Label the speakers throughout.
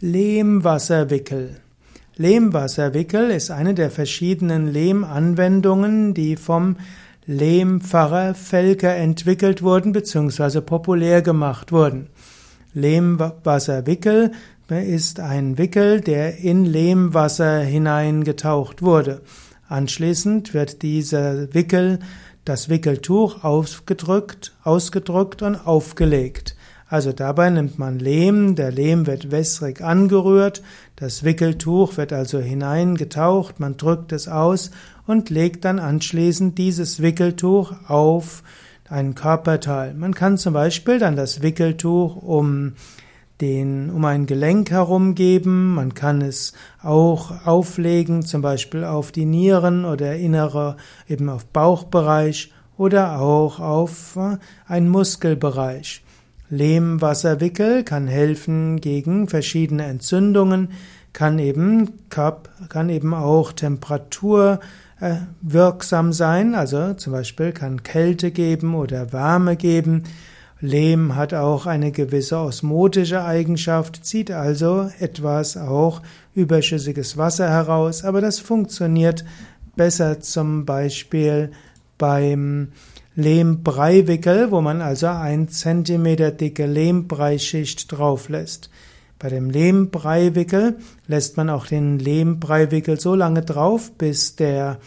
Speaker 1: Lehmwasserwickel. Lehmwasserwickel ist eine der verschiedenen Lehmanwendungen, die vom Lehmpfarrer Felker entwickelt wurden bzw. populär gemacht wurden. Lehmwasserwickel ist ein Wickel, der in Lehmwasser hineingetaucht wurde. Anschließend wird dieser Wickel, das Wickeltuch ausgedrückt, ausgedrückt und aufgelegt. Also dabei nimmt man Lehm, der Lehm wird wässrig angerührt, das Wickeltuch wird also hineingetaucht, man drückt es aus und legt dann anschließend dieses Wickeltuch auf ein Körperteil. Man kann zum Beispiel dann das Wickeltuch um den, um ein Gelenk herum geben. Man kann es auch auflegen, zum Beispiel auf die Nieren oder innere, eben auf Bauchbereich oder auch auf äh, einen Muskelbereich. Lehmwasserwickel kann helfen gegen verschiedene Entzündungen, kann eben, kann eben auch Temperatur äh, wirksam sein, also zum Beispiel kann Kälte geben oder Wärme geben. Lehm hat auch eine gewisse osmotische Eigenschaft, zieht also etwas auch überschüssiges Wasser heraus, aber das funktioniert besser zum Beispiel beim Lehmbreiwickel, wo man also ein Zentimeter dicke Lehmbreischicht drauf lässt. Bei dem Lehmbreiwickel lässt man auch den Lehmbreiwickel so lange drauf, bis der,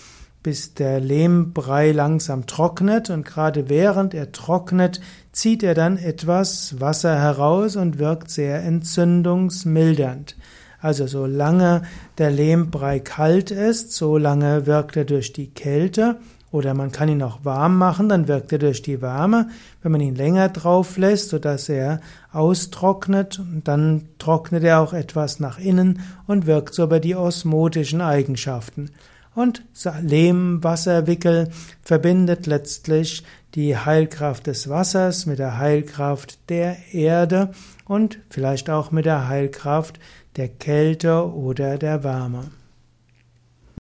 Speaker 1: bis der Lehmbrei langsam trocknet und gerade während er trocknet, zieht er dann etwas Wasser heraus und wirkt sehr entzündungsmildernd. Also solange der Lehmbrei kalt ist, solange wirkt er durch die Kälte oder man kann ihn auch warm machen, dann wirkt er durch die Wärme. Wenn man ihn länger drauf lässt, sodass er austrocknet, dann trocknet er auch etwas nach innen und wirkt so über die osmotischen Eigenschaften. Und Lehmwasserwickel verbindet letztlich die Heilkraft des Wassers mit der Heilkraft der Erde und vielleicht auch mit der Heilkraft der Kälte oder der Wärme.